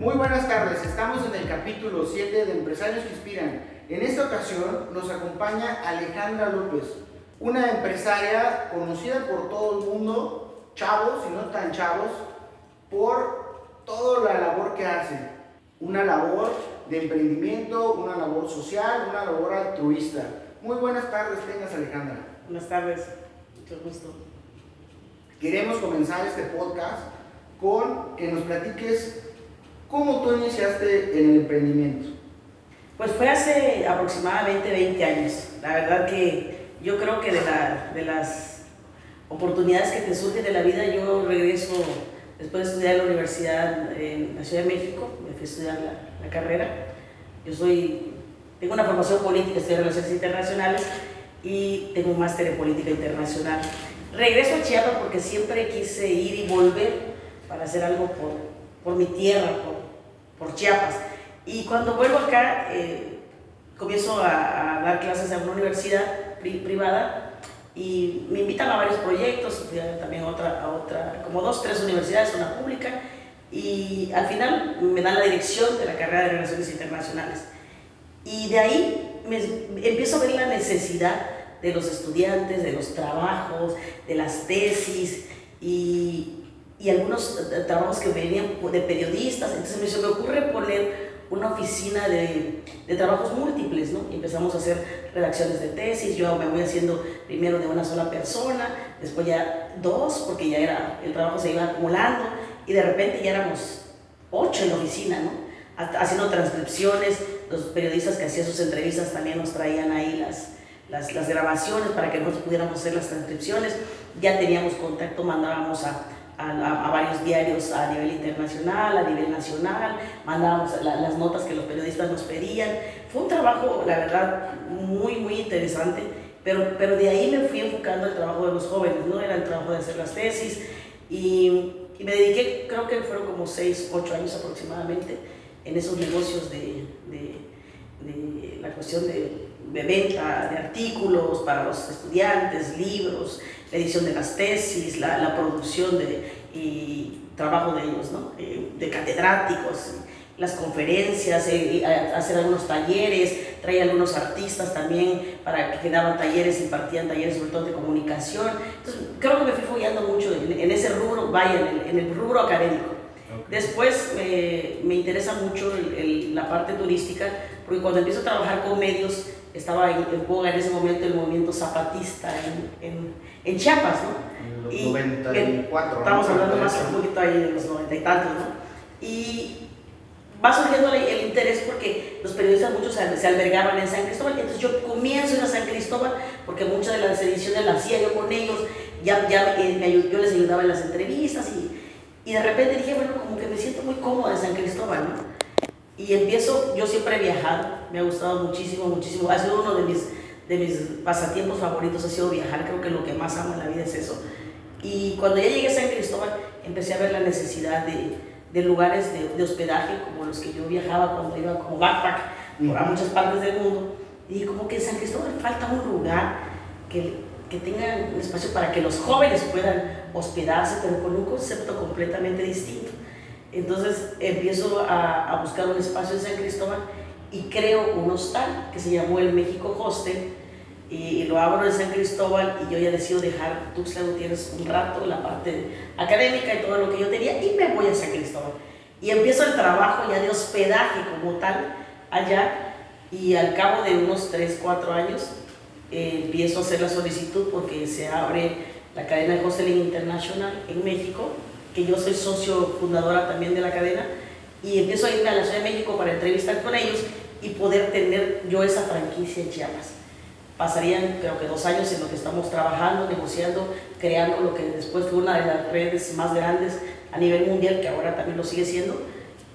Muy buenas tardes, estamos en el capítulo 7 de Empresarios que Inspiran. En esta ocasión nos acompaña Alejandra López, una empresaria conocida por todo el mundo, chavos y no tan chavos, por toda la labor que hace. Una labor de emprendimiento, una labor social, una labor altruista. Muy buenas tardes, tengas Alejandra. Buenas tardes, mucho gusto. Queremos comenzar este podcast con que nos platiques ¿Cómo tú iniciaste en el emprendimiento? Pues fue hace aproximadamente 20 años. La verdad que yo creo que de, de las oportunidades que te surgen de la vida, yo regreso después de estudiar en la universidad en la Ciudad de México, me fui a estudiar la, la carrera. Yo soy, tengo una formación política, estudié Relaciones Internacionales y tengo un máster en Política Internacional. Regreso a Chiapas porque siempre quise ir y volver para hacer algo por, por mi tierra, por Chiapas. Y cuando vuelvo acá, eh, comienzo a, dar clases en una universidad privada y me invitan a varios proyectos, también a otra, a otra, como dos, tres universidades, una pública, y al final me dan la dirección de la carrera de Relaciones Internacionales. Y de ahí me, empiezo a ver la necesidad de los estudiantes, de los trabajos, de las tesis, y, y algunos trabajos que venían de periodistas, entonces se me ocurre poner una oficina de, de, trabajos múltiples, ¿no? Y empezamos a hacer redacciones de tesis, yo me voy haciendo primero de una sola persona, después ya dos, porque ya era, el trabajo se iba acumulando, y de repente ya éramos ocho en la oficina, ¿no? Haciendo transcripciones, los periodistas que hacían sus entrevistas también nos traían ahí las, las, las grabaciones para que nosotros pudiéramos hacer las transcripciones, ya teníamos contacto, mandábamos a a, varios diarios a nivel internacional, a nivel nacional, mandábamos las notas que los periodistas nos pedían. Fue un trabajo, la verdad, muy, muy interesante, pero, pero de ahí me fui enfocando al trabajo de los jóvenes, ¿no? Era el trabajo de hacer las tesis y, y me dediqué, creo que fueron como 6, 8 años aproximadamente, en esos negocios de, de, de la cuestión de, de venta de artículos para los estudiantes, libros, la edición de las tesis, la, la producción de, y trabajo de ellos, ¿no? Eh, de catedráticos, las conferencias, eh, hacer algunos talleres, traía algunos artistas también para que daban talleres, impartían talleres sobre todo de comunicación. Entonces, creo que me fui follando mucho en, ese rubro, vaya, en el, rubro académico. Después me, me, interesa mucho la parte turística, porque cuando empiezo a trabajar con medios, estaba en, en en ese momento el movimiento zapatista en, en, en Chiapas, ¿no? En los 94. Estamos hablando más un poquito ahí de los 90 y tantos, ¿no? Y va surgiendo el, interés porque los periodistas muchos se, albergaban en San Cristóbal, entonces yo comienzo en San Cristóbal porque muchas de las ediciones las hacía yo con ellos, ya, ya me, yo les ayudaba en las entrevistas y, y de repente dije, bueno, como que me siento muy cómoda en San Cristóbal, ¿no? Y empiezo, yo siempre he viajado, me ha gustado muchísimo, muchísimo. Ha sido uno de mis, de mis pasatiempos favoritos, ha sido viajar, creo que lo que más amo en la vida es eso. Y cuando ya llegué a San Cristóbal, empecé a ver la necesidad de, de lugares de, de, hospedaje, como los que yo viajaba cuando iba como backpack por a muchas partes del mundo. Y como que en San Cristóbal falta un lugar que, que tenga un espacio para que los jóvenes puedan hospedarse, pero con un concepto completamente distinto. Entonces empiezo a, a, buscar un espacio en San Cristóbal y creo un hostal que se llamó el México Hostel y, lo abro en San Cristóbal y yo ya decido dejar Tuxtla Gutiérrez un rato, la parte académica y todo lo que yo tenía y me voy a San Cristóbal. Y empiezo el trabajo ya de hospedaje como tal allá y al cabo de unos 3, 4 años eh, empiezo a hacer la solicitud porque se abre la cadena de Hosteling International en México que yo soy socio fundadora también de la cadena, y empiezo a irme a la Ciudad de México para entrevistar con ellos y poder tener yo esa franquicia en Chiapas. Pasarían creo que dos años en lo que estamos trabajando, negociando, creando lo que después fue una de las redes más grandes a nivel mundial, que ahora también lo sigue siendo,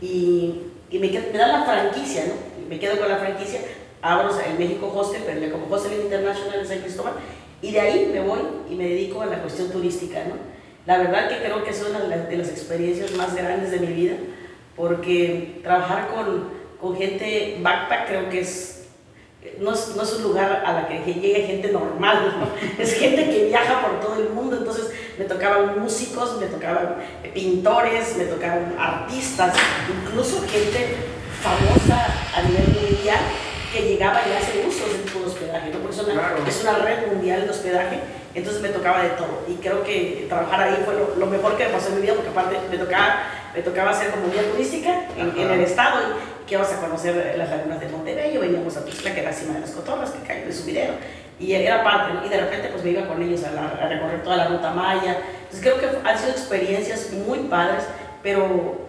y, y me, me dan la franquicia, ¿no? Me quedo con la franquicia, abro el México Hostel, pero como Hostel International en San Cristóbal, y de ahí me voy y me dedico a la cuestión turística, ¿no? La verdad que creo que es una de las experiencias más grandes de mi vida, porque trabajar con, con gente backpack creo que es, no es, no es, un lugar a la que llegue gente normal, ¿no? es gente que viaja por todo el mundo, entonces me tocaban músicos, me tocaban pintores, me tocaban artistas, incluso gente famosa a nivel mundial que llegaba y hace uso de tipo de hospedaje, ¿no? porque es una, es una red mundial de hospedaje, entonces me tocaba de todo y creo que trabajar ahí fue lo, lo mejor que me pasó en mi vida porque aparte me tocaba, me tocaba hacer como guía turística en, en el estado que vas a conocer las lagunas de Montebello, veníamos a Tuxtla, que era la cima de las cotorras, que cayó de subidero, y era parte, y de repente pues me iba con ellos a, a, recorrer toda la ruta maya. Entonces creo que han sido experiencias muy padres, pero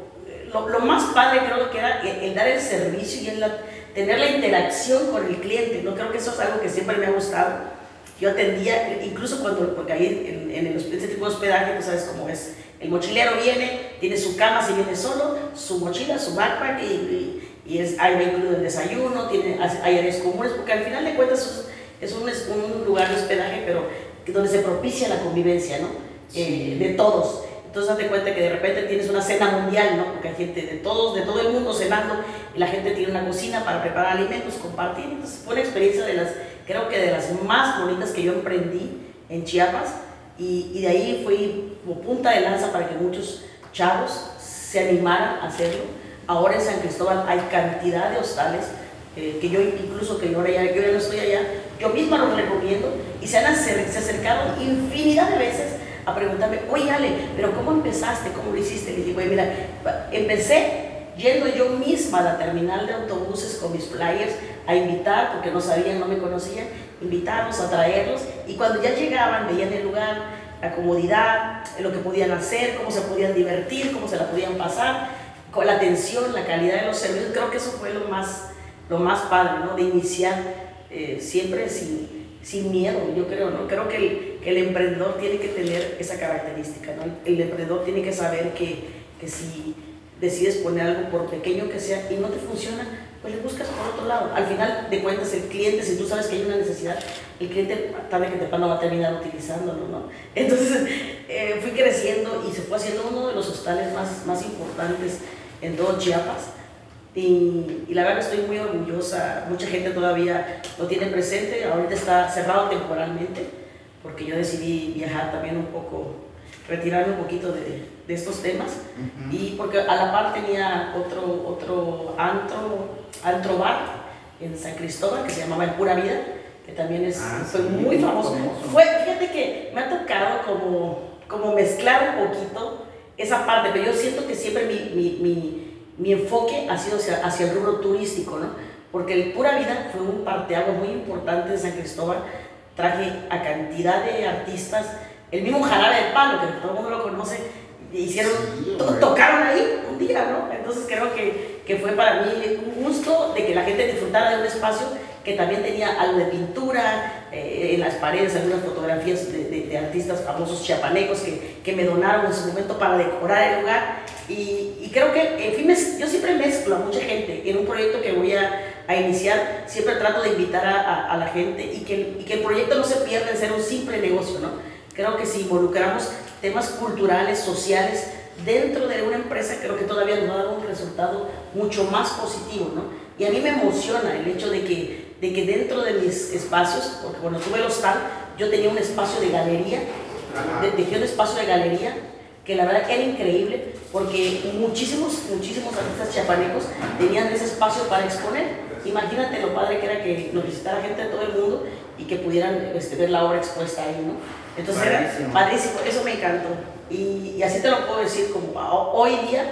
lo, lo más padre creo que era el, el dar el servicio y el la, tener la interacción con el cliente, ¿no? Creo que eso es algo que siempre me ha gustado. Yo atendía, incluso cuando, porque ahí en, en el, este tipo de hospedaje, tú sabes cómo es, el mochilero viene, tiene su cama si viene solo, su mochila, su backpack y, y y es, ahí va incluido el desayuno, tiene, hay áreas comunes, porque al final de cuentas es un, es un lugar de hospedaje, pero donde se propicia la convivencia, ¿no? Sí. Eh, de todos. Entonces, hazte cuenta que de repente tienes una cena mundial, ¿no? Porque hay gente de todos, de todo el mundo cenando, y la gente tiene una cocina para preparar alimentos, compartir. Entonces, fue una experiencia de las, creo que de las más bonitas que yo emprendí en Chiapas, y, y de ahí fui como punta de lanza para que muchos chavos se animaran a hacerlo Ahora en San Cristóbal hay cantidad de hostales eh, que yo incluso que yo ya, yo ya no estoy allá, yo misma los recomiendo y se han acer se acercado infinidad de veces a preguntarme, oye Ale, pero ¿cómo empezaste? ¿Cómo lo hiciste? Le digo, mira, empecé yendo yo misma a la terminal de autobuses con mis flyers a invitar, porque no sabían, no me conocían, invitarlos, a traerlos, y cuando ya llegaban, veían el lugar, la comodidad, lo que podían hacer, cómo se podían divertir, cómo se la podían pasar, con la atención, la calidad de los servicios, creo que eso fue lo más, lo más padre, ¿no? De iniciar eh, siempre sin, sin miedo, yo creo, ¿no? Creo que el, que el emprendedor tiene que tener esa característica, ¿no? El emprendedor tiene que saber que, que si decides poner algo por pequeño que sea y no te funciona, pues le buscas por otro lado. Al final de cuentas, el cliente, si tú sabes que hay una necesidad, el cliente tarde que temprano va a terminar utilizándolo, ¿no? Entonces, eh, fui creciendo y se fue haciendo uno de los hostales más, más importantes en todo Chiapas. Y, y, la verdad estoy muy orgullosa, mucha gente todavía lo tiene presente, ahorita está cerrado temporalmente, porque yo decidí viajar también un poco, retirarme un poquito de, de estos temas, uh -huh. y porque a la par tenía otro, otro antro, antro bar en San Cristóbal que se llamaba El Pura Vida, que también es, ah, fue sí, muy famoso. famoso. Fue, fíjate que me ha tocado como, como mezclar un poquito esa parte, pero yo siento que siempre mi, mi, mi, mi enfoque ha sido hacia, hacia, el rubro turístico, ¿no? Porque el Pura Vida fue un parteaguas muy importante de San Cristóbal. Traje a cantidad de artistas, el mismo Jarabe del Palo, que todo el mundo lo conoce, hicieron, tocaron ahí un día, ¿no? Entonces creo que, que fue para mí un gusto de que la gente disfrutara de un espacio que también tenía algo de pintura, eh, en las paredes algunas fotografías de, de, de, artistas famosos chiapanecos que, que me donaron en su momento para decorar el lugar. Y, y creo que, en fin, yo siempre mezclo a mucha gente en un proyecto que voy a, a iniciar, siempre trato de invitar a, a, a la gente y que, y que el proyecto no se pierda en ser un simple negocio, ¿no? Creo que si involucramos temas culturales, sociales, dentro de una empresa, creo que todavía nos va a dar un resultado mucho más positivo, ¿no? Y a mí me emociona el hecho de que de que dentro de mis espacios, porque cuando tuve el hostal, yo tenía un espacio de galería, de, dejé un espacio de galería que la verdad era increíble porque muchísimos, muchísimos artistas chapanecos tenían ese espacio para exponer. Imagínate lo padre que era que nos visitara gente de todo el mundo y que pudieran este, ver la obra expuesta ahí, ¿no? Entonces padrísimo. era padrísimo, eso me encantó. Y, y así te lo puedo decir, como hoy día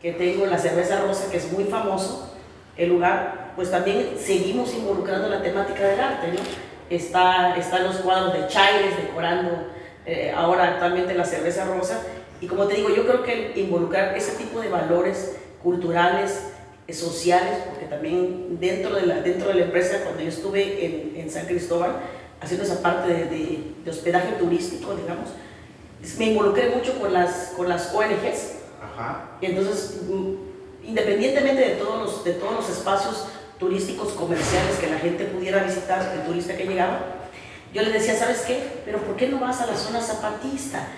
que tengo la cerveza rosa, que es muy famoso, el lugar pues también seguimos involucrando la temática del arte, ¿no? Está, están los cuadros de Chaires decorando eh, ahora actualmente la cerveza rosa. Y como te digo, yo creo que involucrar ese tipo de valores culturales, eh, sociales, porque también dentro de, la, dentro de la empresa, cuando yo estuve en, en San Cristóbal, haciendo esa parte de, de, de, hospedaje turístico, digamos, me involucré mucho con las, con las ONGs. Ajá. Y entonces, mm, independientemente de todos los, de todos los espacios turísticos comerciales que la gente pudiera visitar, el turista que llegaba, yo le decía, ¿sabes qué? Pero ¿por qué no vas a la zona zapatista?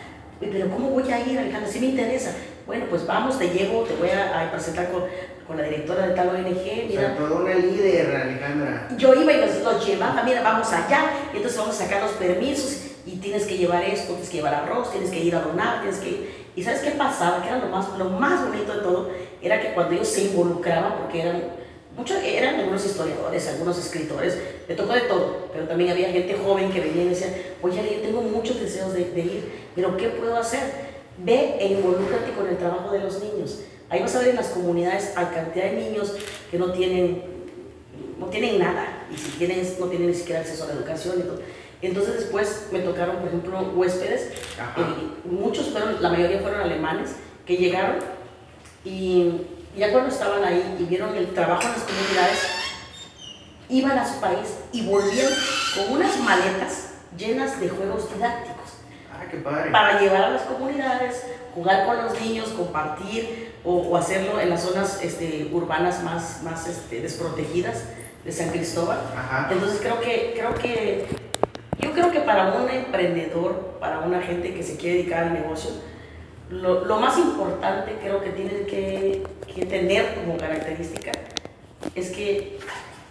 Pero ¿cómo voy a ir, Alejandra? Si me interesa. Bueno, pues vamos, te llevo, te voy a, a presentar con con la directora de tal ONG. Mira, o sea, toda una líder, Alejandra. Yo iba y los, los, llevaba, mira, vamos allá, y entonces vamos a sacar los permisos, y tienes que llevar esto, tienes que llevar arroz, tienes que ir a donar, tienes que... Y ¿sabes qué pasaba? Que era lo más, lo más bonito de todo, era que cuando ellos se involucraban, porque eran muchos eran algunos historiadores, algunos escritores, me tocó de todo, pero también había gente joven que venía y decía, oye, yo tengo muchos deseos de, de, ir, pero ¿qué puedo hacer? Ve e involúcrate con el trabajo de los niños. Ahí vas a ver en las comunidades a cantidad de niños que no tienen, no tienen nada, y si tienen, no tienen ni siquiera acceso a la educación y todo. Entonces después me tocaron, por ejemplo, huéspedes, eh, muchos fueron, la mayoría fueron alemanes, que llegaron y ya cuando estaban ahí y vieron el trabajo en las comunidades, iban a su país y volvían con unas maletas llenas de juegos didácticos. Ah, qué padre. Para llevar a las comunidades, jugar con los niños, compartir o, o hacerlo en las zonas este, urbanas más, más este, desprotegidas de San Cristóbal. Ajá. Entonces creo que, creo que, yo creo que para un emprendedor, para una gente que se quiere dedicar al negocio, lo, lo, más importante creo que tienen que, que, tener como característica es que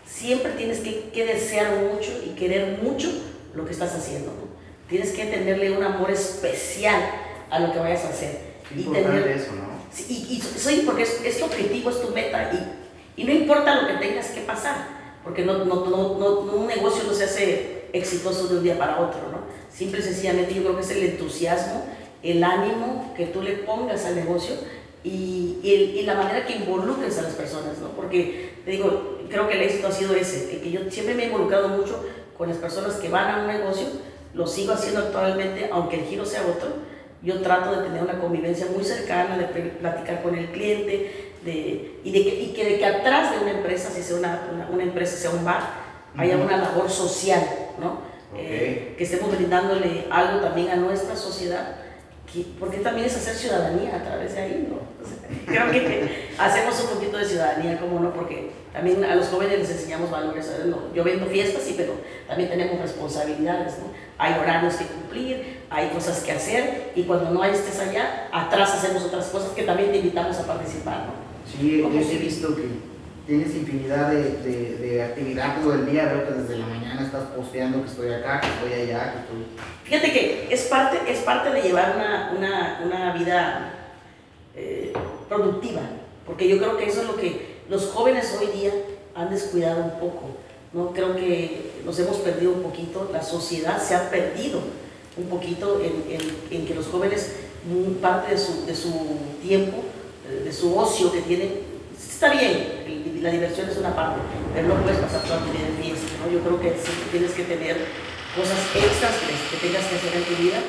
siempre tienes que, que, desear mucho y querer mucho lo que estás haciendo. ¿no? Tienes que tenerle un amor especial a lo que vayas a hacer. y tener, eso, ¿no? Y, y, sí, porque es, es, tu objetivo, es tu meta y, y no importa lo que tengas que pasar, porque no, no, no, un negocio no se hace exitoso de un día para otro, ¿no? Simple y sencillamente yo creo que es el entusiasmo el ánimo que tú le pongas al negocio y, y, y, la manera que involucres a las personas, ¿no? Porque, te digo, creo que el éxito ha sido ese, que yo siempre me he involucrado mucho con las personas que van a un negocio, lo sigo haciendo actualmente, aunque el giro sea otro, yo trato de tener una convivencia muy cercana, de platicar con el cliente, de, y, de que, y que de que atrás de una empresa, si sea una, una, una empresa, sea un bar, haya una labor social, ¿no? Okay. Eh, que estemos brindándole algo también a nuestra sociedad porque también es hacer ciudadanía a través de ahí, ¿no? creo que hacemos un poquito de ciudadanía, ¿cómo no? Porque también a los jóvenes les enseñamos valores. No, yo vendo fiestas, sí, pero también tenemos responsabilidades, ¿no? Hay horarios que cumplir, hay cosas que hacer, y cuando no estés allá, atrás hacemos otras cosas que también te invitamos a participar, ¿no? Sí, yo he visto que tienes infinidad de, de, de, actividad todo el día, veo que desde la mañana estás posteando que estoy acá, que estoy allá, que estoy... Fíjate que es parte, es parte de llevar una, una, una vida eh, productiva, porque yo creo que eso es lo que los jóvenes hoy día han descuidado un poco, ¿no? Creo que nos hemos perdido un poquito, la sociedad se ha perdido un poquito en, en, en que los jóvenes, parte de su, de su tiempo, de su ocio que tienen, está bien, la diversión es una parte, pero no puedes pasar toda tu vida en fiesta, ¿no? Yo creo que sí, tienes que tener cosas extras que, que, tengas que hacer en tu vida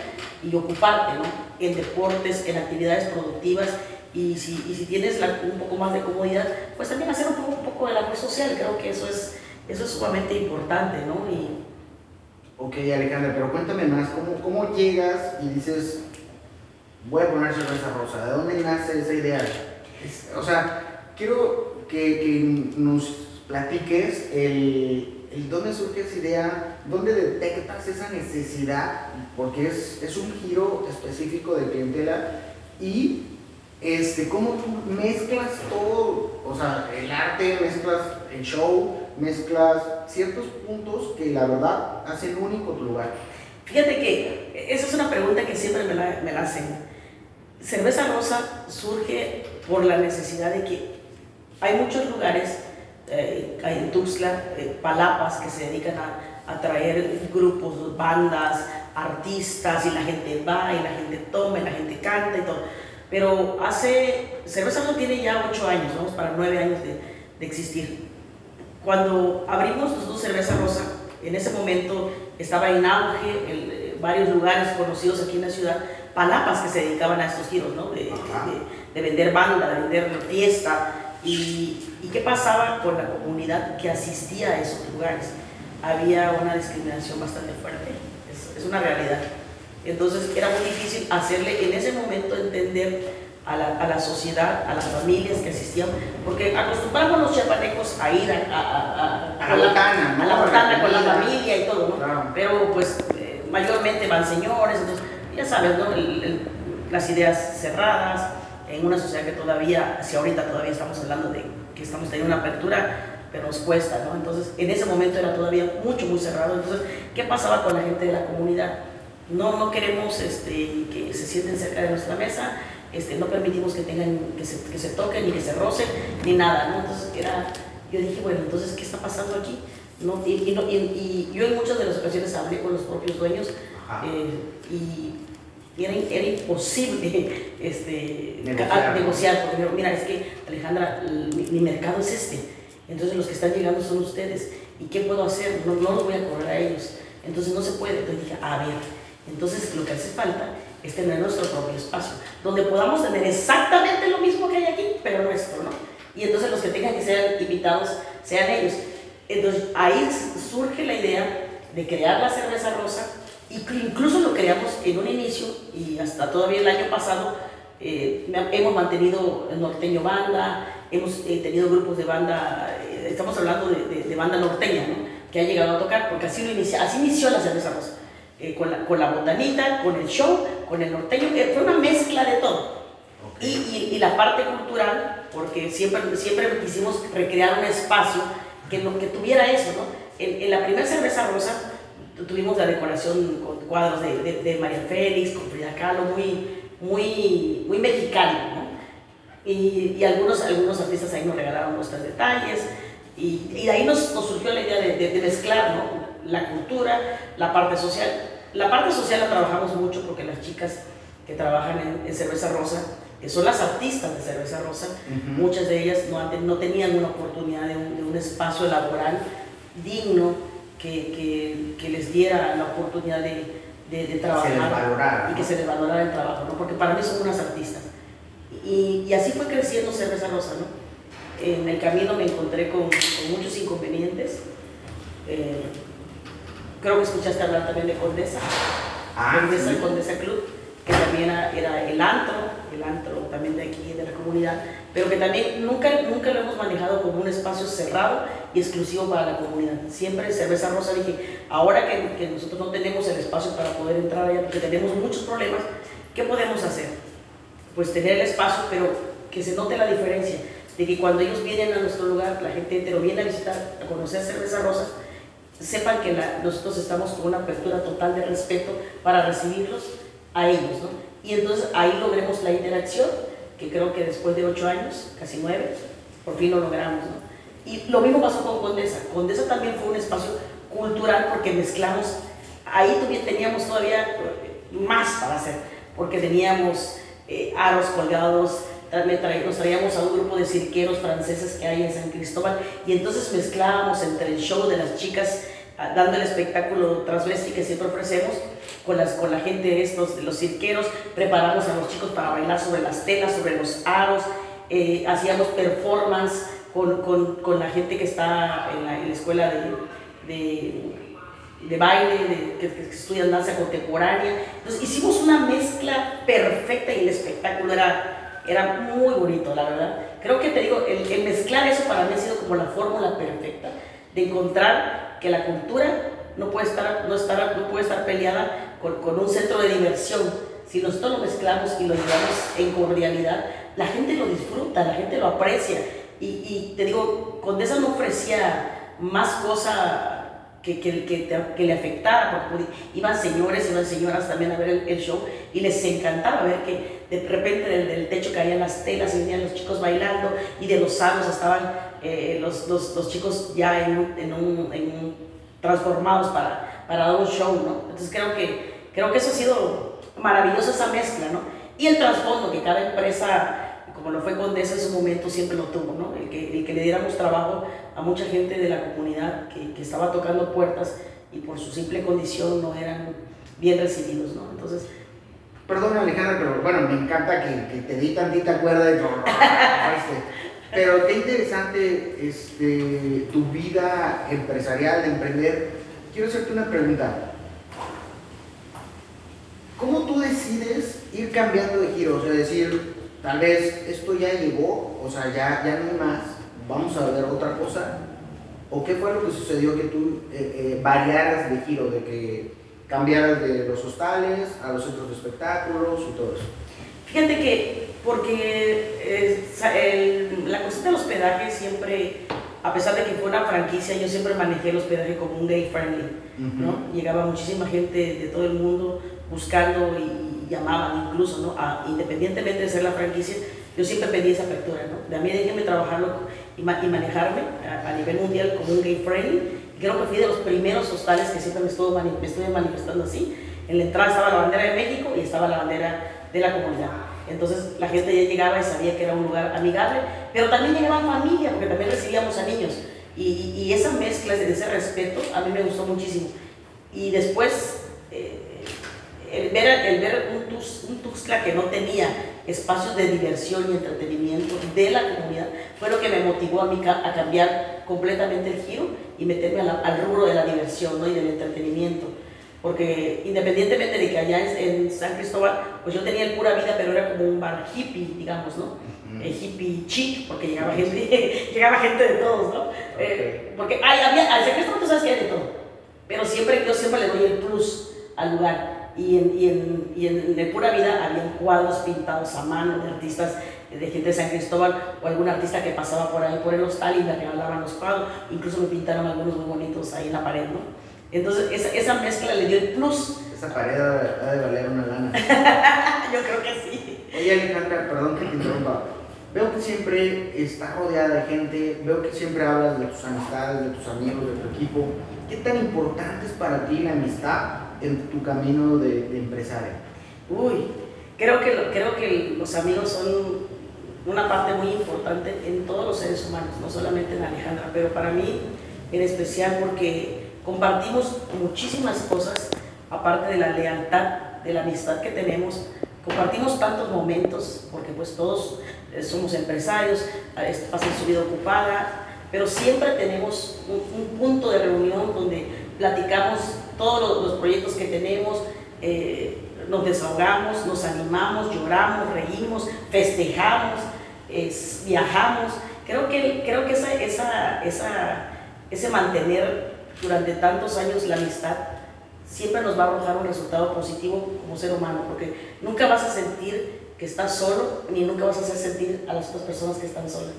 y ocuparte, ¿no? En deportes, en actividades productivas y si, y si tienes la, un poco más de comodidad, pues también hacer un poco, un poco de labor social, creo que eso es, eso es sumamente importante, ¿no? Y, ok, Alejandra, pero cuéntame más, ¿cómo, cómo llegas y dices, voy a poner cerveza rosa? ¿De dónde nace esa idea? O sea, quiero que, que nos platiques el, el, dónde surge esa idea, dónde detectas esa necesidad, porque es, es un giro específico de clientela y este, cómo tú mezclas todo, o sea, el arte, mezclas el show, mezclas ciertos puntos que la verdad hacen único tu lugar. Fíjate que esa es una pregunta que siempre me la, hacen. Cerveza Rosa surge por la necesidad de que hay muchos lugares, eh, hay en Tuxtla, eh, palapas que se dedican a, a, traer grupos, bandas, artistas, y la gente va, y la gente toma, y la gente canta y todo. Pero hace, Cerveza no tiene ya ocho años, vamos para nueve años de, de existir. Cuando abrimos nosotros Cerveza Rosa, en ese momento estaba en auge en varios lugares conocidos aquí en la ciudad, palapas que se dedicaban a estos giros, ¿no? De, de, de vender banda, de vender fiesta, ¿Y, ¿Y, qué pasaba con la comunidad que asistía a esos lugares? Había una discriminación bastante fuerte, es, es, una realidad. Entonces era muy difícil hacerle en ese momento entender a la, a la sociedad, a las familias que asistían, porque acostumbramos los chapanecos a ir a, a, a la botana, ¿no? a la botana con la familia y todo, ¿no? Claro. Pero pues eh, mayormente van señores, entonces ya sabes, ¿no? El, el, las ideas cerradas, en una sociedad que todavía, si ahorita todavía estamos hablando de que estamos teniendo una apertura, pero nos cuesta, ¿no? Entonces, en ese momento era todavía mucho, muy cerrado. Entonces, ¿qué pasaba con la gente de la comunidad? No, no queremos este, que se sienten cerca de nuestra mesa, este, no permitimos que tengan, que se, que se toquen, ni que se rocen, ni nada, ¿no? Entonces, era, yo dije, bueno, entonces, ¿qué está pasando aquí? ¿No? Y, y, y, yo en muchas de las ocasiones hablé con los propios dueños eh, y era, era, imposible este, negociar. negociar, porque mira, es que Alejandra, mi, mi, mercado es este, entonces los que están llegando son ustedes, ¿y qué puedo hacer? No, no los voy a cobrar a ellos, entonces no se puede. Entonces dije, a ver, entonces lo que hace falta es tener nuestro propio espacio, donde podamos tener exactamente lo mismo que hay aquí, pero nuestro, ¿no? Y entonces los que tengan que ser invitados sean ellos. Entonces ahí surge la idea de crear la cerveza rosa, y incluso lo creamos en un inicio y hasta todavía el año pasado eh, hemos mantenido el norteño banda, hemos eh, tenido grupos de banda, eh, estamos hablando de, de, banda norteña, ¿no? que ha llegado a tocar, porque así, lo inicia, así inició la cerveza rosa. Eh, con, la, con la botanita, con el show, con el norteño, que fue una mezcla de todo. Y, y, la parte cultural, porque siempre, siempre quisimos recrear un espacio que, lo, que tuviera eso, ¿no? En, en la primera cerveza rosa tuvimos la decoración con cuadros de, de, de María Félix, con Frida Kahlo, muy, muy, muy mexicano, ¿no? Y, y, algunos, algunos artistas ahí nos regalaron nuestros detalles, y, y de ahí nos, nos, surgió la idea de, de, mezclar ¿no? la cultura, la parte social. La parte social la trabajamos mucho porque las chicas que trabajan en, Cerveza Rosa, que son las artistas de Cerveza Rosa, muchas de ellas no, no tenían una oportunidad de un, de un espacio laboral digno que, que, que, les diera la oportunidad de, de, de trabajar y que se les valorara el trabajo, ¿no? porque para mí son unas artistas. Y, y, así fue creciendo Cerveza Rosa. ¿no? En el camino me encontré con, con muchos inconvenientes. Eh, creo que escuchaste hablar también de Condesa, ah, Condesa, sí. Condesa Club, que también era, el antro, el antro también de aquí, de la comunidad, pero que también nunca, nunca lo hemos manejado como un espacio cerrado y exclusivo para la comunidad. Siempre Cerveza Rosa dije, ahora que, que nosotros no tenemos el espacio para poder entrar allá, porque tenemos muchos problemas, ¿qué podemos hacer? Pues tener el espacio, pero que se note la diferencia de que cuando ellos vienen a nuestro lugar, la gente entero viene a visitar, a conocer Cerveza Rosa, sepan que nosotros estamos con una apertura total de respeto para recibirlos a ellos, ¿no? Y entonces ahí logremos la interacción, que creo que después de ocho años, casi nueve, por fin lo logramos, ¿no? Y lo mismo pasó con Condesa. Condesa también fue un espacio cultural porque mezclamos, ahí teníamos todavía más para hacer, porque teníamos eh, aros colgados, nos traíamos a un grupo de cirqueros franceses que hay en San Cristóbal y entonces mezclábamos entre el show de las chicas ah, dando el espectáculo transvesti que siempre ofrecemos con, las, con la gente de estos, los cirqueros, preparamos a los chicos para bailar sobre las telas, sobre los aros, eh, hacíamos performance con, con, con, la gente que está en la, escuela de, de, baile, que, que, estudian danza contemporánea. Entonces hicimos una mezcla perfecta y el espectáculo era era muy bonito, la verdad. Creo que te digo, el, mezclar eso para mí ha sido como la fórmula perfecta de encontrar que la cultura no puede estar, no estar, no puede estar peleada con, con un centro de diversión. Si nosotros lo mezclamos y lo llevamos en cordialidad, la gente lo disfruta, la gente lo aprecia. Y, y te digo, Condesa no ofrecía más cosa que, que, que, le afectara, porque iban señores, iban señoras también a ver el, show y les encantaba ver que de repente del, techo caían las telas y venían los chicos bailando y de los salos estaban eh, los, los, los, chicos ya en, en, un, en transformados para, para dar un show, ¿no? Entonces creo que, creo que eso ha sido maravilloso esa mezcla, ¿no? Y el trasfondo que cada empresa como lo fue Condesa en su momento, siempre lo tuvo, ¿no? El que, el que le diéramos trabajo a mucha gente de la comunidad que, que, estaba tocando puertas y por su simple condición no eran bien recibidos, ¿no? Entonces... Perdón Alejandra, pero bueno, me encanta que, que te di tantita cuerda de todo. pero qué interesante este, tu vida empresarial, de emprender. Quiero hacerte una pregunta. ¿Cómo tú decides ir cambiando de giro? O sea, decir, tal vez esto ya llegó, o sea, ya, ya no hay más, vamos a ver otra cosa. ¿O qué fue lo que sucedió que tú eh, eh, variaras de giro, de que cambiaras de los hostales a los centros de espectáculos y todo eso? Fíjate que Porque la cuestión del hospedaje siempre, a pesar de que fue una franquicia, yo siempre manejé el hospedaje como un gay friendly, ¿no? Llegaba muchísima gente de todo el mundo buscando y, llamaban incluso, ¿no? independientemente de ser la franquicia, yo siempre pedí esa apertura, ¿no? De a mí déjenme trabajarlo y, manejarme a, nivel mundial como un gay friendly. Creo que fui de los primeros hostales que siempre me, estuvo me estuve manifestando así. En la entrada estaba la bandera de México y estaba la bandera de la comunidad. Entonces la gente ya llegaba y sabía que era un lugar amigable, pero también llegaban familia, porque también recibíamos a niños. Y, y, esa mezcla de ese respeto a mí me gustó muchísimo. Y después, eh, el ver, el ver un, un Tuxtla que no tenía espacios de diversión y entretenimiento de la comunidad fue lo que me motivó a mí a cambiar completamente el giro y meterme al rubro de la diversión ¿no? y del entretenimiento porque independientemente de que allá en, San Cristóbal, pues yo tenía el pura vida, pero era como un bar hippie, digamos, ¿no? El hippie chic, porque llegaba gente, llegaba gente de todos, ¿no? Eh, porque ay, había, al San Cristóbal tú sabes que hay de todo, pero siempre, yo siempre le doy el plus al lugar. Y en, y en, y en, el pura vida había cuadros pintados a mano de artistas de gente de San Cristóbal o algún artista que pasaba por ahí por el hostal y me regalaban los cuadros, incluso me pintaron algunos muy bonitos ahí en la pared, ¿no? Entonces, esa, esa, mezcla le dio el plus. Esa pared ha de valer una lana. Yo creo que sí. Oye, Alejandra, perdón que te interrumpa. Veo que siempre estás rodeada de gente, veo que siempre hablas de tus amistades, de tus amigos, de tu equipo. ¿Qué tan importante es para ti la amistad en tu camino de, empresaria? Uy, creo que, creo que los amigos son una parte muy importante en todos los seres humanos, no solamente en Alejandra, pero para mí en especial porque Compartimos muchísimas cosas, aparte de la lealtad, de la amistad que tenemos. Compartimos tantos momentos, porque pues todos eh, somos empresarios, pasan su vida ocupada, pero siempre tenemos un, punto de reunión donde platicamos todos los, proyectos que tenemos, eh, nos desahogamos, nos animamos, lloramos, reímos, festejamos, viajamos. Creo que, creo que esa, esa, esa, ese mantener durante tantos años la amistad siempre nos va a arrojar un resultado positivo como ser humano, porque nunca vas a sentir que estás solo, ni nunca vas a hacer sentir a las otras personas que están solas.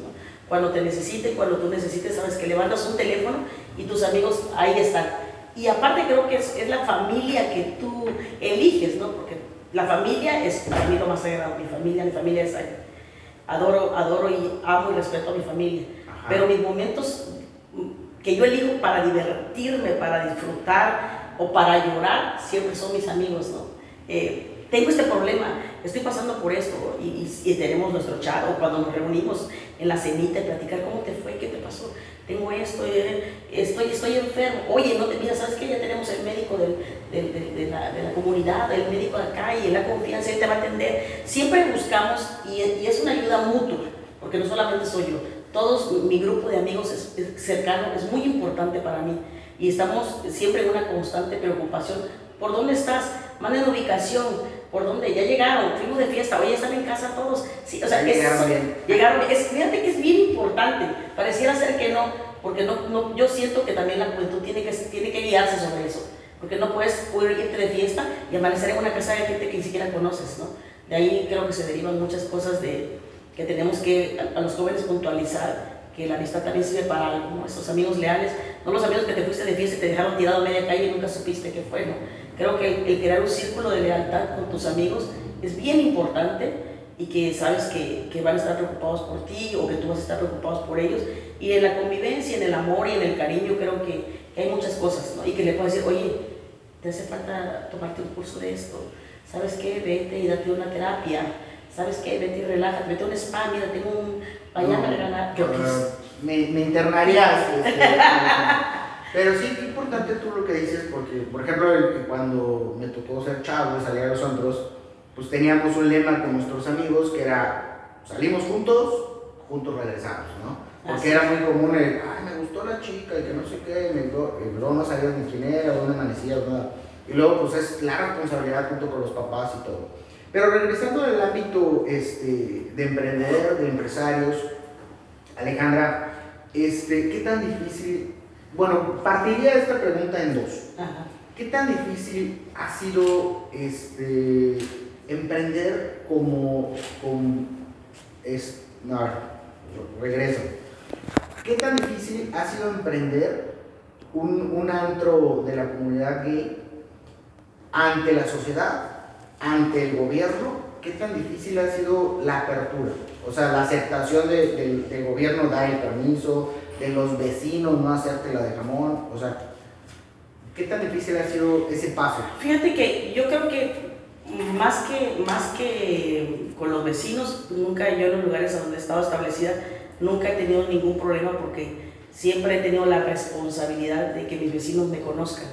Cuando te necesiten, cuando tú necesites, sabes que levantas un teléfono y tus amigos ahí están. Y aparte creo que es, es la familia que tú eliges, ¿no? porque la familia es para mí lo más sagrado, mi familia, mi familia es adoro, adoro y amo y respeto a mi familia. Pero mis momentos que yo elijo para divertirme, para disfrutar o para llorar, siempre son mis amigos, ¿no? Eh, tengo este problema, estoy pasando por esto y, tenemos nuestro chat o cuando nos reunimos en la cenita y platicar cómo te fue, qué te pasó, tengo esto, eh, estoy, estoy enfermo, oye, no te mira, ¿sabes qué? Ya tenemos el médico del, de, la, de, la, comunidad, el médico de acá y la confianza, él te va a atender. Siempre buscamos y, y es una ayuda mutua, porque no solamente soy yo, todos, mi grupo de amigos es, cercano es muy importante para mí y estamos siempre en una constante preocupación. ¿Por dónde estás? Manden ubicación. ¿Por dónde? Ya llegaron, fuimos de fiesta, hoy están en casa todos. Sí, o sea, llegaron bien. Llegaron, es, fíjate que es bien importante. Pareciera ser que no, porque no, no, yo siento que también la juventud tiene que, tiene que guiarse sobre eso. Porque no puedes poder irte de fiesta y amanecer en una casa de gente que ni siquiera conoces, ¿no? De ahí creo que se derivan muchas cosas de, que tenemos que a, los jóvenes puntualizar que la amistad también sirve para algo, Esos amigos leales, no los amigos que te fuiste de fiesta y te dejaron tirado a media calle y nunca supiste qué fue, ¿no? Creo que el, crear un círculo de lealtad con tus amigos es bien importante y que sabes que, que, van a estar preocupados por ti o que tú vas a estar preocupados por ellos. Y en la convivencia, en el amor y en el cariño creo que, hay muchas cosas, ¿no? Y que le puedes decir, oye, te hace falta tomarte un curso de esto, ¿sabes qué? Vete y date una terapia ¿sabes qué? Vete y relájate, vete a un spa, mira, tengo un pañal no, regalar. me, me internarías. Este, pero sí, qué importante tú lo que dices, porque, por ejemplo, cuando me tocó ser chavo y salir a los antros, pues teníamos un lema con nuestros amigos que era, salimos juntos, juntos regresamos, ¿no? Porque era muy común el, ay, me gustó la chica y que no sé qué, y luego no sabías ni quién era, dónde amanecías, nada. Y luego, pues es la responsabilidad junto con los papás y todo. Pero regresando al ámbito este, de emprendedor, de empresarios, Alejandra, este, ¿qué tan difícil, bueno, partiría esta pregunta en dos. ¿Qué tan difícil ha sido este, emprender como, es, no, regreso. ¿Qué tan difícil ha sido emprender un, un antro de la comunidad gay ante la sociedad, ante el gobierno? ¿Qué tan difícil ha sido la apertura? O sea, la aceptación del gobierno, dar el permiso, de los vecinos no hacerte la de jamón, o sea, ¿qué tan difícil ha sido ese paso? Fíjate que yo creo que más que, más que con los vecinos, nunca yo en los lugares donde he estado establecida, nunca he tenido ningún problema porque siempre he tenido la responsabilidad de que mis vecinos me conozcan.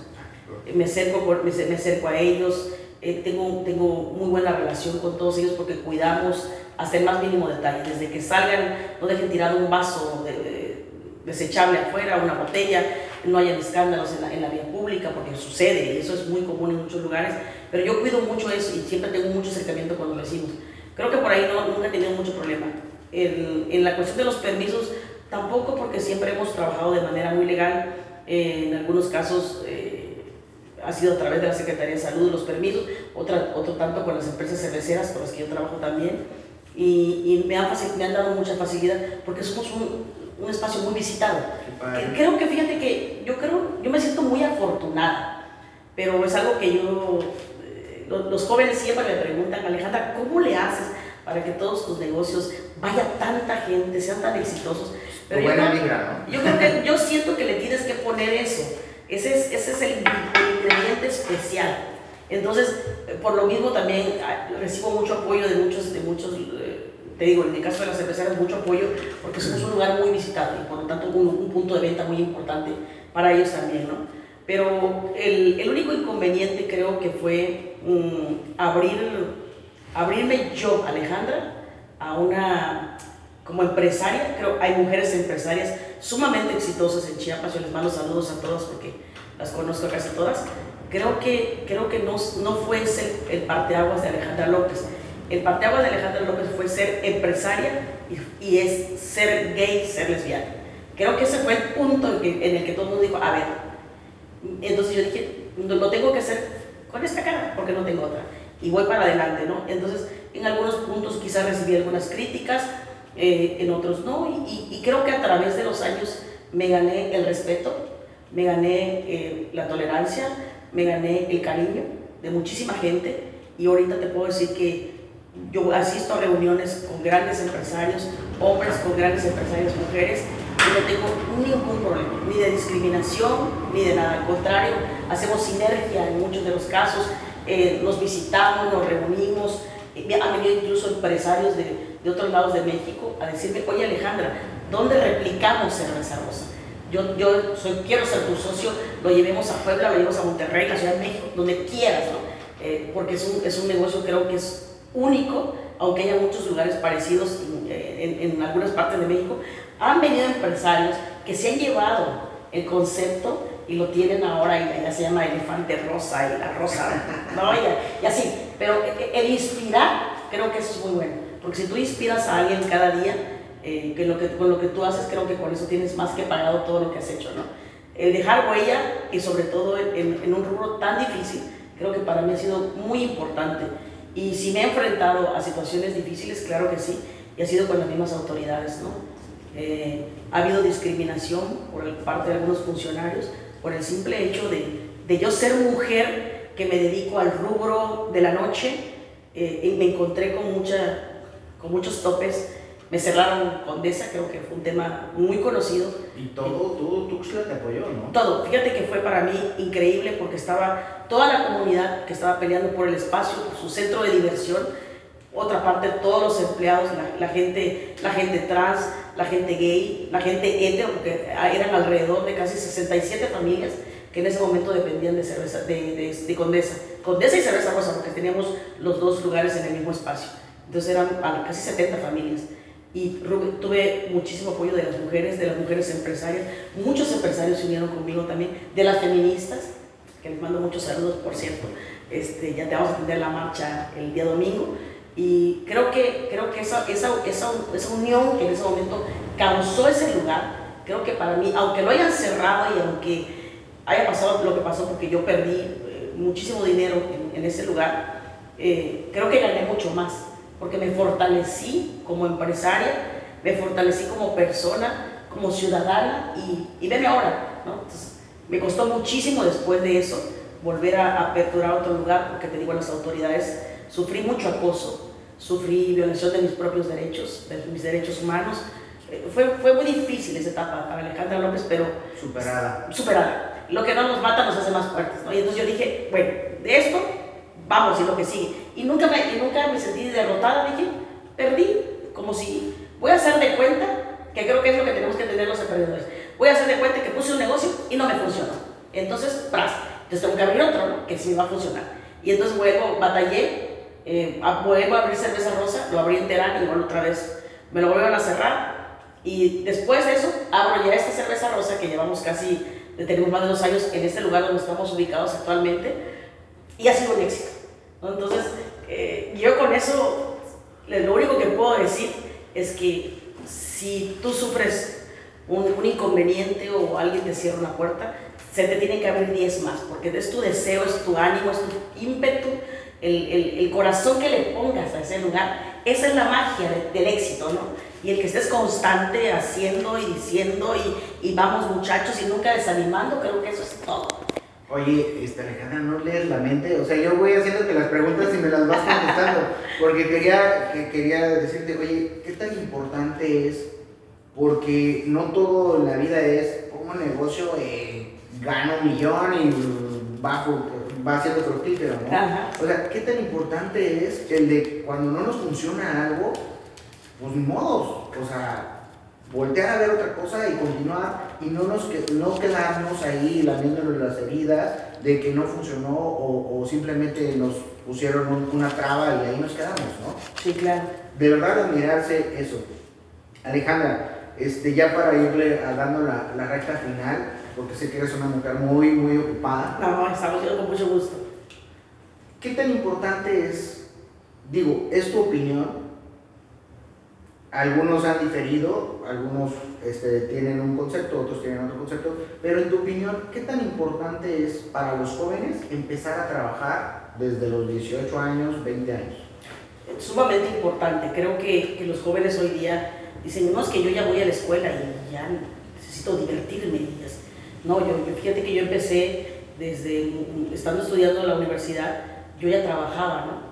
Me acerco, me, acerco a ellos, eh, tengo, tengo muy buena relación con todos ellos porque cuidamos hasta el más mínimo detalle. Desde que salgan, no dejen tirado un vaso desechable afuera, una botella, no hayan escándalos en la, en la vía pública porque sucede, y eso es muy común en muchos lugares pero yo cuido mucho eso y siempre tengo mucho acercamiento con los vecinos. Creo que por ahí no, nunca he tenido mucho problema. En, en la cuestión de los permisos, tampoco porque siempre hemos trabajado de manera muy legal. Eh, en algunos casos eh, ha sido a través de la Secretaría de Salud los permisos, otra, otro tanto con las empresas cerveceras con las que yo trabajo también. Y, y me, han me han dado mucha facilidad porque somos un, un espacio muy visitado. creo que fíjate que yo creo, yo me siento muy afortunada, pero es algo que yo los, jóvenes siempre me preguntan, Alejandra, ¿cómo le haces para que todos tus negocios vaya tanta gente, sean tan exitosos? Pero yo, creo, yo creo que yo siento que le tienes que poner eso. Ese es, ese es el, ingrediente especial. Entonces, por lo mismo también ah, recibo mucho apoyo de muchos, de muchos eh, te digo, en el caso de las empresarias, mucho apoyo porque somos un lugar muy visitado y por lo tanto un, un punto de venta muy importante para ellos también, ¿no? Pero el, el único inconveniente creo que fue mm, abrir, abrirme yo, Alejandra, a una, como empresaria, creo hay mujeres empresarias sumamente exitosas en Chiapas, yo les mando saludos a todas porque las conozco casi todas. Creo que, creo que no, no fue ser el parteaguas de Alejandra López. El parteaguas de Alejandra López fue ser empresaria y, y es ser gay, ser lesbiana. Creo que ese fue el punto en, que, en el que todo el mundo dijo, a ver, entonces yo dije, lo tengo que hacer con esta cara porque no tengo otra. Y voy para adelante, ¿no? Entonces, en algunos puntos quizás recibí algunas críticas, eh, en otros no. Y, creo que a través de los años me gané el respeto, me gané eh, la tolerancia, me gané el cariño de muchísima gente. Y ahorita te puedo decir que yo asisto a reuniones con grandes empresarios, hombres con grandes empresarios, mujeres, no tengo ningún problema, ni de discriminación, ni de nada. Al contrario, hacemos sinergia en muchos de los casos, eh, nos visitamos, nos reunimos. Eh, han venido incluso empresarios de, de, otros lados de México a decirme, oye Alejandra, ¿dónde replicamos Cerveza Rosa? Yo, yo soy, quiero ser tu socio, lo llevemos a Puebla, lo llevemos a Monterrey, a Ciudad de México, donde quieras, ¿no? Eh, porque es un, es un negocio creo que es único, aunque haya muchos lugares parecidos en, en, en algunas partes de México, han venido empresarios que se han llevado el concepto y lo tienen ahora y ya se llama elefante rosa y la rosa, ¿no? Y, así. Pero el inspirar, creo que eso es muy bueno. Porque si tú inspiras a alguien cada día, eh, que lo que, con lo que tú haces, creo que con eso tienes más que pagado todo lo que has hecho, ¿no? El dejar huella y sobre todo en, en un rubro tan difícil, creo que para mí ha sido muy importante. Y si me he enfrentado a situaciones difíciles, claro que sí, y ha sido con las mismas autoridades, ¿no? Eh, ha habido discriminación por parte de algunos funcionarios por el simple hecho de, de yo ser mujer que me dedico al rubro de la noche eh, y me encontré con, mucha, con muchos topes. Me cerraron Condesa, creo que fue un tema muy conocido. Y todo, todo Tuxtla te apoyó, ¿no? Todo. Fíjate que fue para mí increíble porque estaba toda la comunidad que estaba peleando por el espacio, por su centro de diversión otra parte todos los empleados, la, gente, la gente trans, la gente gay, la gente hetero, porque eran alrededor de casi 67 familias que en ese momento dependían de cerveza, de, de, Condesa. Condesa y Cerveza Rosa, porque teníamos los dos lugares en el mismo espacio. Entonces eran casi 70 familias. Y tuve muchísimo apoyo de las mujeres, de las mujeres empresarias. Muchos empresarios se unieron conmigo también, de las feministas, que les mando muchos saludos, por cierto. Este, ya te vamos a atender la marcha el día domingo. Y creo que, creo que esa, esa, esa, esa unión que en ese momento causó ese lugar, creo que para mí, aunque lo hayan cerrado y aunque haya pasado lo que pasó, porque yo perdí eh, muchísimo dinero en, ese lugar, eh, creo que gané mucho más, porque me fortalecí como empresaria, me fortalecí como persona, como ciudadana y, y veme ahora, ¿no? Entonces, me costó muchísimo después de eso volver a aperturar otro lugar, porque te digo, las autoridades sufrí mucho acoso, sufrí violación de mis propios derechos, de mis derechos humanos. Eh, fue, fue muy difícil esa etapa para Alejandra López, pero... Superada. Superada. Lo que no nos mata nos hace más fuertes, ¿no? Y entonces yo dije, bueno, de esto vamos y lo que sigue. Y nunca me, y nunca me sentí derrotada, dije, perdí, como si voy a hacer de cuenta, que creo que es lo que tenemos que tener los emprendedores, voy a hacer de cuenta que puse un negocio y no me funcionó. Entonces, pras, entonces tengo que abrir otro, que sí va a funcionar. Y entonces vuelvo, batallé, eh, vuelvo a abrir cerveza rosa, lo abrí entera y igual otra vez me lo vuelven a cerrar. Y después de eso, abro ya esta cerveza rosa que llevamos casi, tenemos más de dos años en este lugar donde estamos ubicados actualmente, y ha sido un éxito. Entonces, eh, yo con eso, lo único que puedo decir es que si tú sufres un, un inconveniente o alguien te cierra una puerta, se te tiene que abrir 10 más, porque es tu deseo, es tu ánimo, es tu ímpetu, el, el, el corazón que le pongas a ese lugar. Esa es la magia del éxito, ¿no? Y el que estés constante haciendo y diciendo y, y, vamos muchachos y nunca desanimando, creo que eso es todo. Oye, este, Alejandra, ¿no lees la mente? O sea, yo voy haciéndote las preguntas y me las vas contestando, porque quería, que, quería decirte, oye, ¿qué tan importante es? Porque no todo en la vida es, como negocio, eh, gano un millón y bajo, va siendo fructífero, ¿no? Ajá. O sea, ¿qué tan importante es el de cuando no nos funciona algo, pues ni modos, o sea, voltear a ver otra cosa y continuar y no nos no quedarnos ahí lamiéndonos las heridas de que no funcionó o, o simplemente nos pusieron una traba y ahí nos quedamos, ¿no? Sí, claro. De verdad admirarse eso. Alejandra, este, ya para irle a dando la, la recta final, porque sé que eres una mujer muy, muy ocupada. No, estamos con mucho gusto. ¿Qué tan importante es, digo, es tu opinión, algunos han diferido, algunos este, tienen un concepto, otros tienen otro concepto, pero en tu opinión, ¿qué tan importante es para los jóvenes empezar a trabajar desde los 18 años, 20 años? Sumamente importante, creo que, que los jóvenes hoy día dicen, no, es que yo ya voy a la escuela y ya necesito divertirme. No, yo, yo fíjate que yo empecé desde, estando estudiando en la universidad, yo ya trabajaba, ¿no?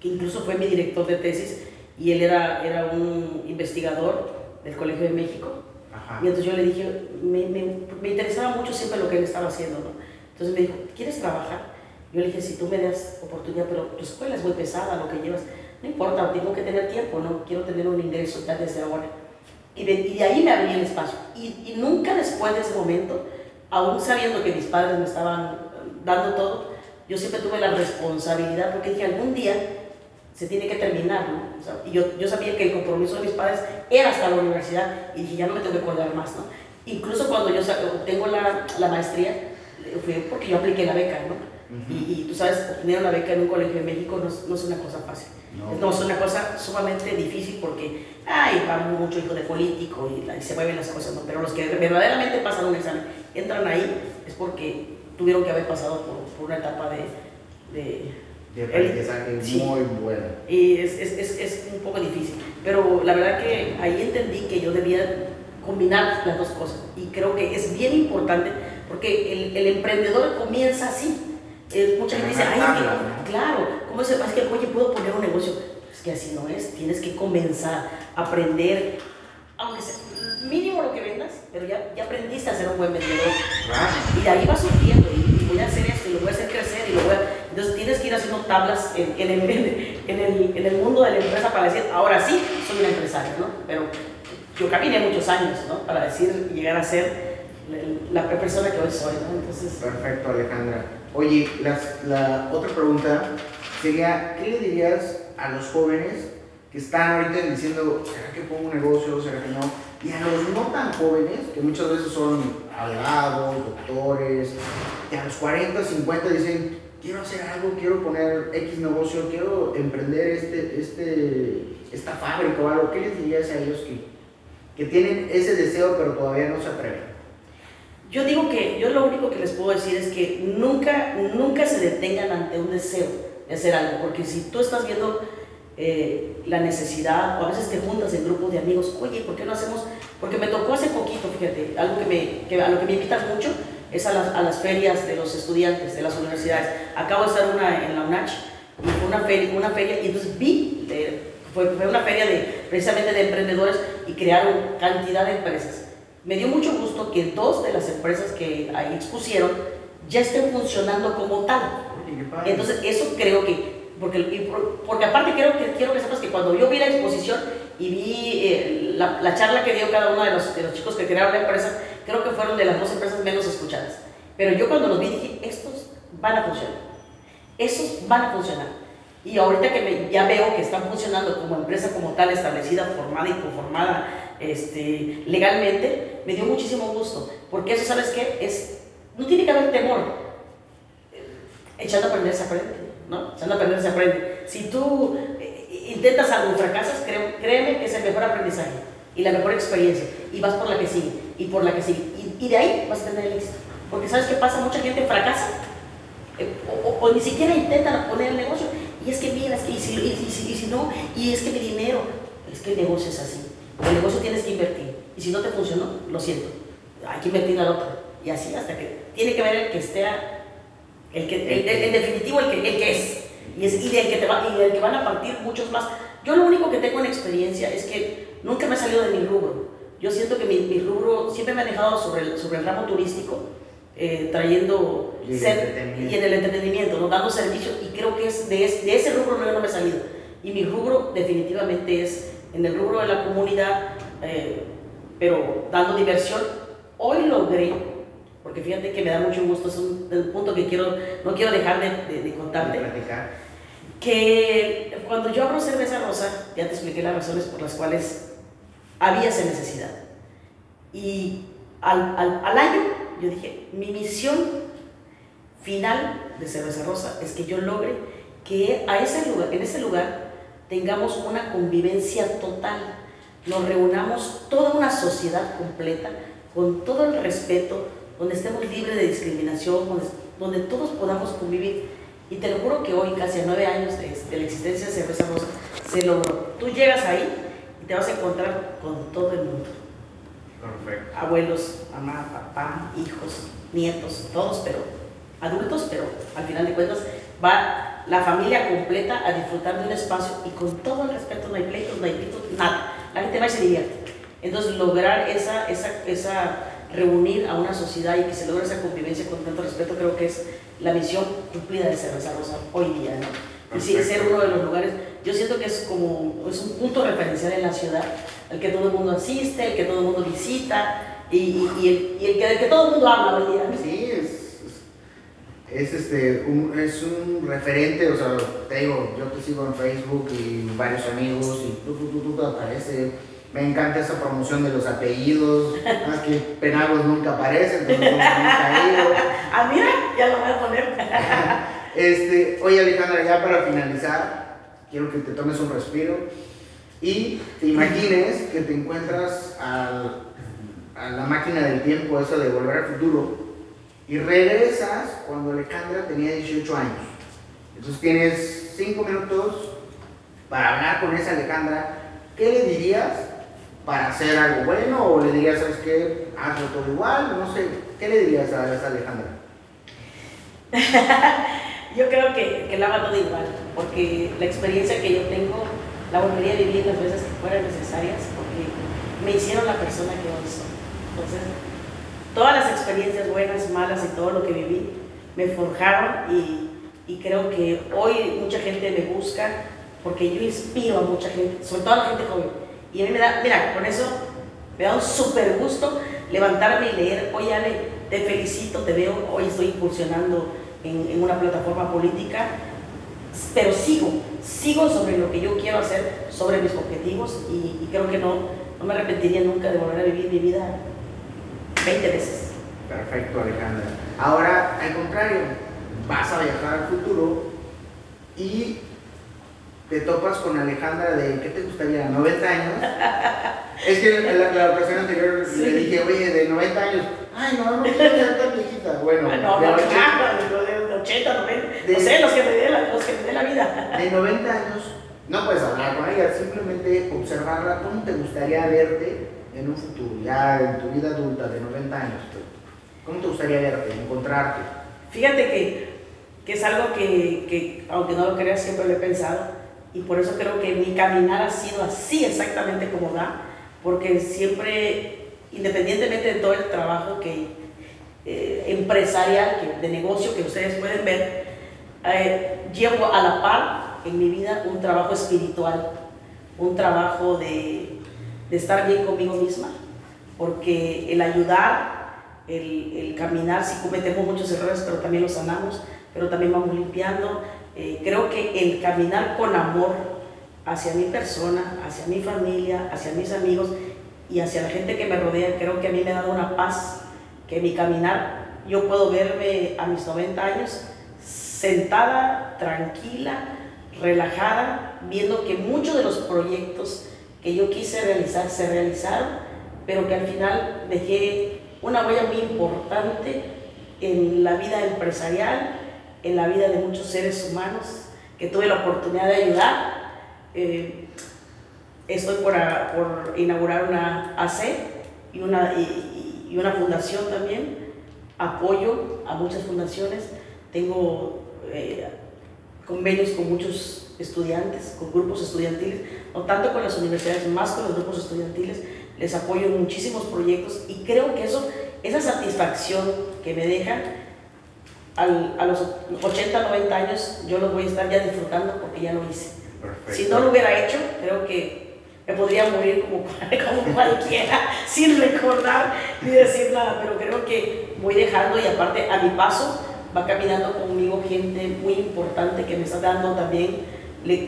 Que incluso fue mi director de tesis y él era, era un investigador del Colegio de México. Ajá. Y entonces yo le dije, me, me, me, interesaba mucho siempre lo que él estaba haciendo, ¿no? Entonces me dijo, ¿quieres trabajar? Yo le dije, si tú me das oportunidad, pero tu escuela es muy pesada, lo que llevas, no importa, tengo que tener tiempo, ¿no? Quiero tener un ingreso ya desde ahora. Y de, y de ahí me abrí el espacio. Y, y nunca después de ese momento, aún sabiendo que mis padres me estaban dando todo, yo siempre tuve la responsabilidad, porque dije, algún día se tiene que terminar, ¿no? O sea, y yo, yo sabía que el compromiso de mis padres era hasta la universidad y dije, ya no me tengo que colgar más, ¿no? Incluso cuando yo tengo la, la maestría, fue porque yo apliqué la beca, ¿no? Uh -huh. y, y, tú sabes, obtener una beca en un colegio de México no, no es una cosa fácil. No. no. es una cosa sumamente difícil porque, ay, va mucho hijo de político y, y, se mueven las cosas, ¿no? Pero los que verdaderamente pasan un examen, entran ahí, es porque tuvieron que haber pasado por, por una etapa de, de aprendizaje sí. muy bueno. Y es, es, es, es, un poco difícil. Pero la verdad que ahí entendí que yo debía combinar las dos cosas. Y creo que es bien importante porque el, el emprendedor comienza así. Eh, mucha gente dice, ay, que, claro, ¿cómo se Es que, oye, puedo poner un negocio. Es que así no es. Tienes que comenzar a aprender, aunque sea mínimo lo que vendas, pero ya, ya aprendiste a ser un buen vendedor. Claro. Y de ahí vas surgiendo. Y, y voy a hacer esto, y lo voy a hacer crecer, y lo voy a entonces tienes que ir haciendo tablas en, en, el, en, el, en, el, mundo de la empresa para decir, ahora sí, soy una empresaria, ¿no? Pero yo caminé muchos años, ¿no? Para decir, llegar a ser la, la persona que hoy soy, ¿no? Entonces... Perfecto, Alejandra. Oye, las, la otra pregunta sería, ¿qué le dirías a los jóvenes que están ahorita diciendo, ¿será que pongo un negocio? ¿Será que no? Y a los no tan jóvenes, que muchas veces son abogados, doctores, que a los 40, 50 dicen, quiero hacer algo, quiero poner X negocio, quiero emprender este, este, esta fábrica o algo, ¿qué les dirías a ellos que, que tienen ese deseo pero todavía no se atreven? Yo digo que yo lo único que les puedo decir es que nunca, nunca se detengan ante un deseo. de hacer algo, porque si tú estás viendo eh, la necesidad, o a veces te juntas en grupos de amigos, oye, ¿por qué no hacemos? Porque me tocó hace poquito, fíjate, algo que, me, que a lo que me invitan mucho es a las, a las, ferias de los estudiantes de las universidades. Acabo de estar una en la UNACH y fue una feria, una feria y entonces vi, fue, fue, una feria de, precisamente de emprendedores y crearon cantidad de empresas. Me dio mucho gusto que dos de las empresas que ahí expusieron ya estén funcionando como tal. Entonces, eso creo que porque, porque aparte quiero que, quiero que sepas que cuando yo vi la exposición y vi eh, la, la, charla que dio cada uno de los, de los chicos que crearon la empresa, creo que fueron de las dos empresas menos escuchadas. Pero yo cuando los vi dije, estos van a funcionar. Esos van a funcionar. Y ahorita que me, ya veo que están funcionando como empresa como tal, establecida, formada y conformada este, legalmente, me dio muchísimo gusto. Porque eso, ¿sabes qué? Es, no tiene que haber temor. Echando a aprender se aprende. ¿no? Echando a aprender se aprende. Si tú eh, intentas algo fracasas, créeme que es el mejor aprendizaje y la mejor experiencia. Y vas por la que sigue, y por la que sigue. Y, de ahí vas a tener el éxito. Porque ¿sabes qué pasa? Mucha gente fracasa eh, o, ni siquiera intentan poner el negocio. Y es que mira, y, si, y, si, y si no, y es que mi dinero, es que el negocio es así. El negocio tienes que invertir. Y si no te funcionó, lo siento. Hay que invertir al otro. Y así hasta que tiene que ver el que esté el que, en definitivo, el que, el que es. Y, es, y, del que te va, y que van a partir muchos más. Yo lo único que tengo en experiencia es que nunca me he salido de mi rubro. Yo siento que mi, mi rubro siempre me ha dejado sobre el, sobre el ramo turístico, eh, trayendo y, y, en el entretenimiento, ¿no? dando servicio, y creo que es de, de ese rubro no, no me he salido. Y mi rubro definitivamente es en el rubro de la comunidad, eh, pero dando diversión. Hoy logré porque fíjate que me da mucho gusto, es un, punto que quiero, no quiero dejar de, de, contarte. Que cuando yo abro cerveza rosa, ya te expliqué las razones por las cuales había esa necesidad. Y al, al, al año yo dije, mi misión final de cerveza rosa es que yo logre que a ese lugar, en ese lugar tengamos una convivencia total, nos reunamos toda una sociedad completa con todo el respeto, donde estemos libres de discriminación, donde, todos podamos convivir. Y te lo juro que hoy, casi a nueve años de, la existencia de Cerveza Rosa, se logró. Tú llegas ahí te vas a encontrar con todo el mundo. Perfecto. Abuelos, mamá, papá, hijos, nietos, todos, pero adultos, pero al final de cuentas va la familia completa a disfrutar de un espacio y con todo el respeto, no hay pleitos, no hay pitos, nada. La gente va y se divierte. Entonces, lograr esa, esa, esa reunir a una sociedad y que se logre esa convivencia con tanto respeto, creo que es la misión cumplida de Cerveza Rosa hoy día, ¿no? Y sí, ser uno de los lugares, yo siento que es como, es un punto referencial en la ciudad, al que todo el mundo asiste, el que todo el mundo visita y, y, el, y el, que, todo el mundo habla hoy día. Sí, es, es, este, un, es un referente, o sea, te digo, yo te sigo en Facebook y varios amigos y tú, tú, tú, tú te aparece me encanta esa promoción de los apellidos, más que Penagos nunca aparece, entonces no Ah, mira, ya lo voy a poner. este, oye Alejandra, ya para finalizar, quiero que te tomes un respiro y te imagines que te encuentras a la máquina del tiempo, eso de volver al futuro, y regresas cuando Alejandra tenía 18 años. Entonces tienes 5 minutos para hablar con esa Alejandra. ¿Qué le dirías para hacer algo bueno o le dirías, ¿sabes qué? Hazlo todo igual, no sé. ¿Qué le dirías a esa Alejandra? yo creo que, que la haga todo igual, porque la experiencia que yo tengo la volvería a vivir las veces que fueran necesarias, porque me hicieron la persona que hoy soy. Entonces, todas las experiencias buenas, malas y todo lo que viví me forjaron y, y creo que hoy mucha gente me busca porque yo inspiro a mucha gente, sobre todo a la gente joven y a mí me da, mira, con eso me da un súper gusto levantarme y leer, oye Ale, te felicito, te veo, hoy estoy incursionando en, en una plataforma política, pero sigo, sigo sobre lo que yo quiero hacer, sobre mis objetivos y, y creo que no, no me arrepentiría nunca de volver a vivir mi vida 20 veces. Perfecto, Alejandra. Ahora, al contrario, vas a viajar al futuro y te topas con Alejandra de, ¿qué te gustaría? ¿90 años? es que la, la, ocasión anterior le dije, oye, de 90 años, ay, no, no quiero ser tan viejita. Bueno, no, de, 80, 80, 90, no sé, los que me dé la, los que me dé la vida. De 90 años, no puedes hablar con ella, simplemente observarla, ¿cómo te gustaría verte en un futuro, ya en tu vida adulta de 90 años? ¿Cómo te gustaría verte, encontrarte? Fíjate que, que es algo que, que, aunque no lo creas, siempre lo he pensado. Y por eso creo que mi caminar ha sido así exactamente como da. Porque siempre, independientemente de todo el trabajo que, eh, empresarial, de negocio que ustedes pueden ver, eh, llevo a la par en mi vida un trabajo espiritual, un trabajo de, de estar bien conmigo misma. Porque el ayudar el, caminar, si cometemos muchos errores, pero también los sanamos, pero también vamos limpiando. Eh, creo que el caminar con amor hacia mi persona, hacia mi familia, hacia mis amigos y hacia la gente que me rodea, creo que a mí me ha dado una paz, que mi caminar, yo puedo verme a mis 90 años sentada, tranquila, relajada, viendo que muchos de los proyectos que yo quise realizar se realizaron, pero que al final dejé una huella muy importante en la vida empresarial, en la vida de muchos seres humanos que tuve la oportunidad de ayudar. Eh, estoy por, por, inaugurar una AC y una, una fundación también. Apoyo a muchas fundaciones. Tengo eh, convenios con muchos estudiantes, con grupos estudiantiles, no tanto con las universidades, más con los grupos estudiantiles les apoyo en muchísimos proyectos y creo que eso, esa satisfacción que me deja a los 80, 90 años, yo lo voy a estar ya disfrutando porque ya lo hice. Si no lo hubiera hecho, creo que me podría morir como, como cualquiera, sin recordar ni decir nada, pero creo que voy dejando y aparte a mi paso va caminando conmigo gente muy importante que me está dando también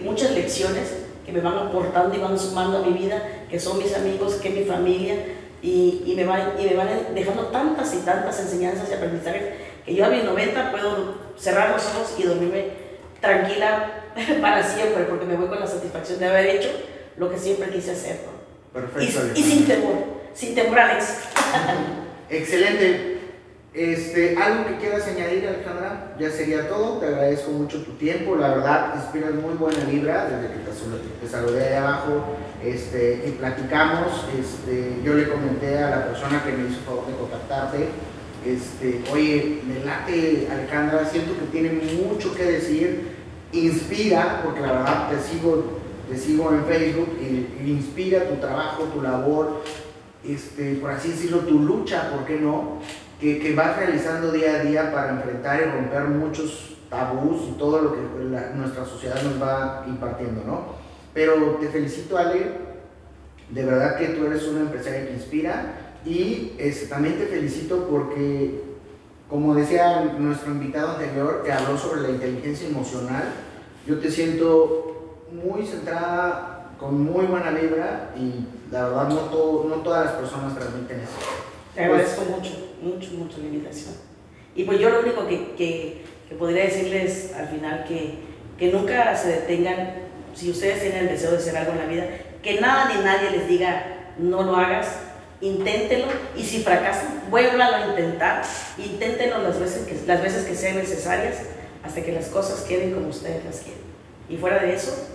muchas lecciones que me van aportando y van sumando a mi vida, que son mis amigos, que es mi familia, y, y, me van, y me van dejando tantas y tantas enseñanzas y aprendizajes que yo a mis 90 puedo cerrar los ojos y dormirme tranquila para siempre, porque me voy con la satisfacción de haber hecho lo que siempre quise hacer. Perfecto. Y, y, sin temor, sin temor al éxito. Excelente. Este, ¿Algo que quieras añadir, Alejandra? Ya sería todo. Te agradezco mucho tu tiempo. La verdad, inspiras muy buena vibra desde que te, te saludé de abajo este, y platicamos. Este, yo le comenté a la persona que me hizo favor de contactarte. Este, oye, me late, Alejandra, siento que tiene mucho que decir. Inspira, porque la verdad te sigo, te sigo en Facebook y, y inspira tu trabajo, tu labor, este, por así decirlo, tu lucha, ¿por qué no? que, que vas realizando día a día para enfrentar y romper muchos tabús y todo lo que nuestra sociedad nos va impartiendo, ¿no? Pero te felicito, Ale, de verdad que tú eres una empresaria que inspira y este, también te felicito porque, como decía nuestro invitado anterior, que habló sobre la inteligencia emocional, yo te siento muy centrada, con muy buena vibra y la verdad no, todo, no todas las personas transmiten eso. Te agradezco mucho, mucho, mucho la invitación. Y pues yo lo único que, que, que podría decirles al final que, que nunca se detengan, si ustedes tienen el deseo de hacer algo en la vida, que nada ni nadie les diga no lo hagas, inténtenlo y si fracasan, vuélvalo a intentar, inténtenlo las veces, que, las veces que sean necesarias hasta que las cosas queden como ustedes las quieren. Y fuera de eso,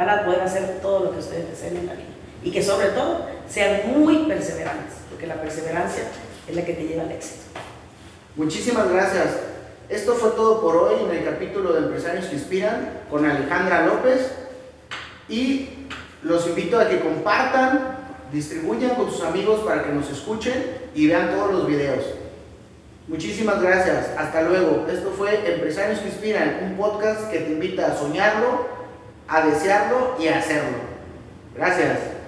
van a poder hacer todo lo que ustedes deseen en la vida. Y que sobre todo sean muy perseverantes que la perseverancia es la que te lleva al éxito. Muchísimas gracias. Esto fue todo por hoy en el capítulo de Empresarios que Inspiran con Alejandra López y los invito a que compartan, distribuyan con sus amigos para que nos escuchen y vean todos los videos. Muchísimas gracias. Hasta luego. Esto fue Empresarios que Inspiran, un podcast que te invita a soñarlo, a desearlo y a hacerlo. Gracias.